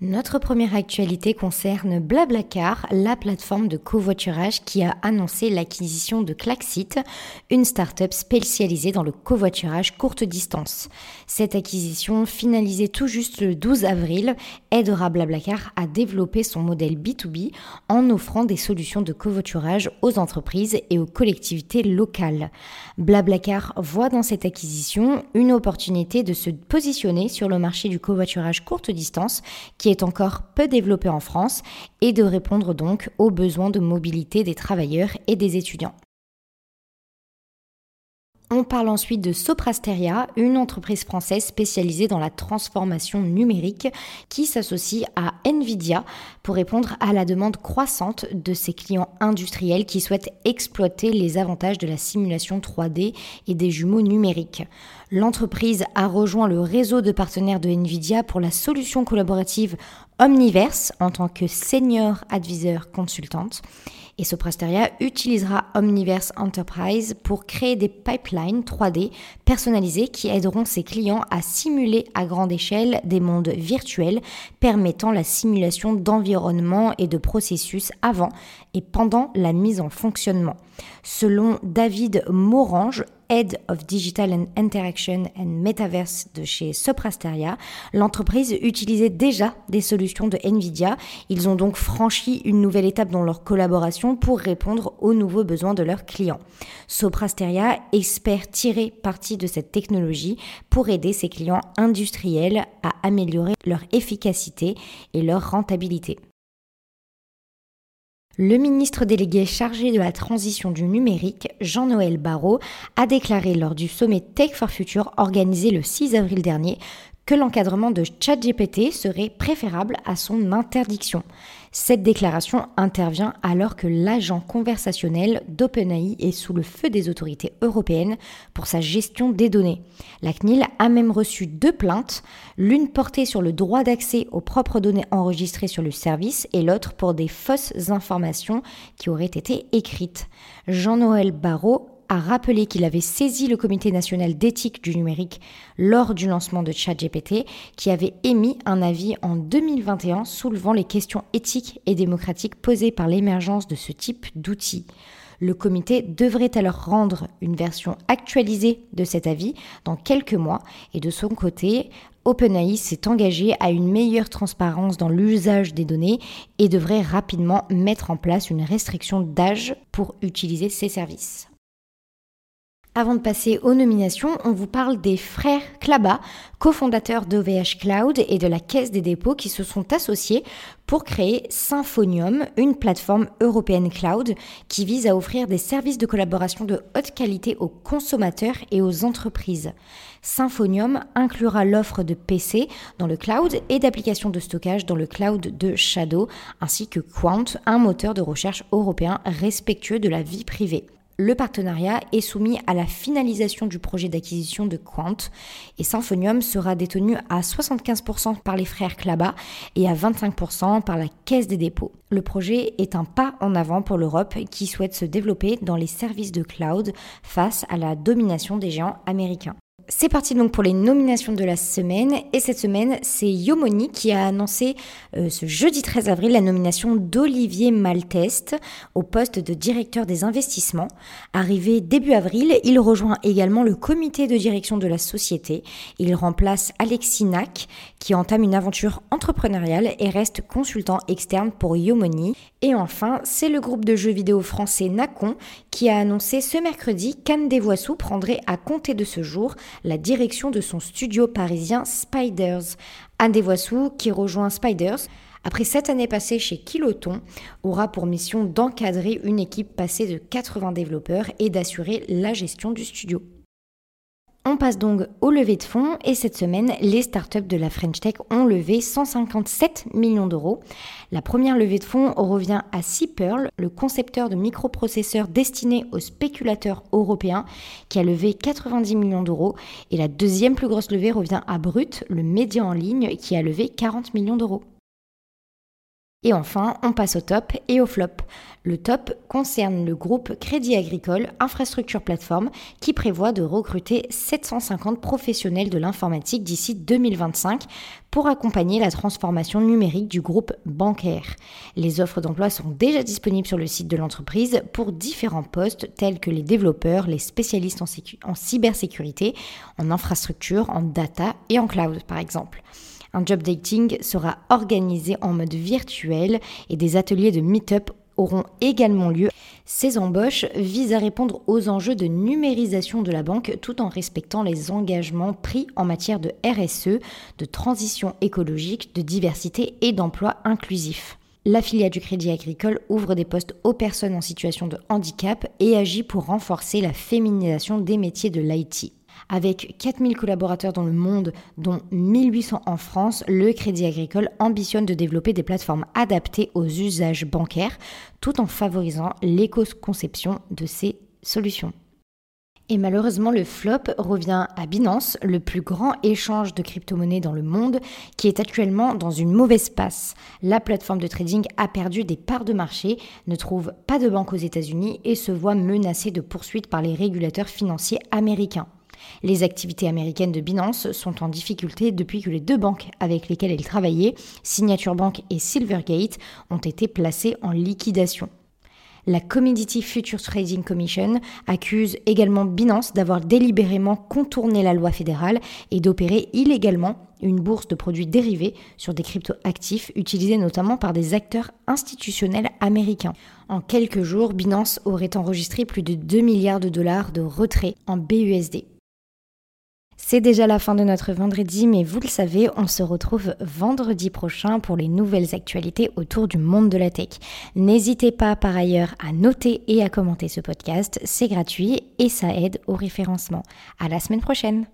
notre première actualité concerne Blablacar, la plateforme de covoiturage qui a annoncé l'acquisition de Klaxit, une start-up spécialisée dans le covoiturage courte distance. Cette acquisition, finalisée tout juste le 12 avril, aidera Blablacar à développer son modèle B2B en offrant des solutions de covoiturage aux entreprises et aux collectivités locales. Blablacar voit dans cette acquisition une opportunité de se positionner sur le marché du covoiturage courte distance qui est encore peu développé en France et de répondre donc aux besoins de mobilité des travailleurs et des étudiants. On parle ensuite de Soprasteria, une entreprise française spécialisée dans la transformation numérique qui s'associe à Nvidia pour répondre à la demande croissante de ses clients industriels qui souhaitent exploiter les avantages de la simulation 3D et des jumeaux numériques. L'entreprise a rejoint le réseau de partenaires de Nvidia pour la solution collaborative Omniverse en tant que senior advisor consultante et Soprasteria utilisera Omniverse Enterprise pour créer des pipelines 3D personnalisés qui aideront ses clients à simuler à grande échelle des mondes virtuels permettant la simulation d'environnement et de processus avant et pendant la mise en fonctionnement. Selon David Morange, Head of Digital and Interaction and Metaverse de chez Soprasteria, l'entreprise utilisait déjà des solutions de Nvidia. Ils ont donc franchi une nouvelle étape dans leur collaboration pour répondre aux nouveaux besoins de leurs clients. Soprasteria espère tirer parti de cette technologie pour aider ses clients industriels à améliorer leur efficacité et leur rentabilité. Le ministre délégué chargé de la transition du numérique, Jean-Noël Barrot, a déclaré lors du sommet Tech for Future organisé le 6 avril dernier que l'encadrement de ChatGPT serait préférable à son interdiction. Cette déclaration intervient alors que l'agent conversationnel d'OpenAI est sous le feu des autorités européennes pour sa gestion des données. La CNIL a même reçu deux plaintes, l'une portée sur le droit d'accès aux propres données enregistrées sur le service et l'autre pour des fausses informations qui auraient été écrites. Jean-Noël Barrot a rappelé qu'il avait saisi le Comité national d'éthique du numérique lors du lancement de ChatGPT, qui avait émis un avis en 2021 soulevant les questions éthiques et démocratiques posées par l'émergence de ce type d'outils. Le comité devrait alors rendre une version actualisée de cet avis dans quelques mois et de son côté, OpenAI s'est engagé à une meilleure transparence dans l'usage des données et devrait rapidement mettre en place une restriction d'âge pour utiliser ces services. Avant de passer aux nominations, on vous parle des frères Klaba, cofondateurs d'OVH Cloud et de la Caisse des dépôts qui se sont associés pour créer Symphonium, une plateforme européenne cloud qui vise à offrir des services de collaboration de haute qualité aux consommateurs et aux entreprises. Symphonium inclura l'offre de PC dans le cloud et d'applications de stockage dans le cloud de Shadow, ainsi que Quant, un moteur de recherche européen respectueux de la vie privée le partenariat est soumis à la finalisation du projet d'acquisition de Quant et Symphonium sera détenu à 75% par les frères Klaba et à 25% par la Caisse des dépôts. Le projet est un pas en avant pour l'Europe qui souhaite se développer dans les services de cloud face à la domination des géants américains. C'est parti donc pour les nominations de la semaine. Et cette semaine, c'est Yomoni qui a annoncé euh, ce jeudi 13 avril la nomination d'Olivier Malteste au poste de directeur des investissements. Arrivé début avril, il rejoint également le comité de direction de la société. Il remplace Alexis Nack qui entame une aventure entrepreneuriale et reste consultant externe pour Yomoni. Et enfin, c'est le groupe de jeux vidéo français Nacon qui a annoncé ce mercredi qu'Anne Desvoissous prendrait à compter de ce jour la direction de son studio parisien Spiders. Anne Desvoissous, qui rejoint Spiders, après sept années passées chez Kiloton, aura pour mission d'encadrer une équipe passée de 80 développeurs et d'assurer la gestion du studio. On passe donc au lever de fonds et cette semaine, les startups de la French Tech ont levé 157 millions d'euros. La première levée de fonds revient à Seapearl, le concepteur de microprocesseurs destinés aux spéculateurs européens, qui a levé 90 millions d'euros. Et la deuxième plus grosse levée revient à Brut, le média en ligne, qui a levé 40 millions d'euros. Et enfin, on passe au top et au flop. Le top concerne le groupe Crédit Agricole Infrastructure Plateforme qui prévoit de recruter 750 professionnels de l'informatique d'ici 2025 pour accompagner la transformation numérique du groupe bancaire. Les offres d'emploi sont déjà disponibles sur le site de l'entreprise pour différents postes tels que les développeurs, les spécialistes en, en cybersécurité, en infrastructure, en data et en cloud par exemple. Un job dating sera organisé en mode virtuel et des ateliers de meet-up auront également lieu. Ces embauches visent à répondre aux enjeux de numérisation de la banque tout en respectant les engagements pris en matière de RSE, de transition écologique, de diversité et d'emploi inclusif. La filiale du Crédit Agricole ouvre des postes aux personnes en situation de handicap et agit pour renforcer la féminisation des métiers de l'IT. Avec 4000 collaborateurs dans le monde, dont 1800 en France, le Crédit Agricole ambitionne de développer des plateformes adaptées aux usages bancaires tout en favorisant l'éco-conception de ces solutions. Et malheureusement, le flop revient à Binance, le plus grand échange de crypto-monnaies dans le monde, qui est actuellement dans une mauvaise passe. La plateforme de trading a perdu des parts de marché, ne trouve pas de banque aux États-Unis et se voit menacée de poursuites par les régulateurs financiers américains. Les activités américaines de Binance sont en difficulté depuis que les deux banques avec lesquelles elle travaillait, Signature Bank et Silvergate, ont été placées en liquidation. La Commodity Futures Trading Commission accuse également Binance d'avoir délibérément contourné la loi fédérale et d'opérer illégalement une bourse de produits dérivés sur des cryptoactifs utilisés notamment par des acteurs institutionnels américains. En quelques jours, Binance aurait enregistré plus de 2 milliards de dollars de retrait en BUSD. C'est déjà la fin de notre vendredi, mais vous le savez, on se retrouve vendredi prochain pour les nouvelles actualités autour du monde de la tech. N'hésitez pas par ailleurs à noter et à commenter ce podcast, c'est gratuit et ça aide au référencement. À la semaine prochaine!